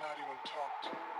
not even talk to.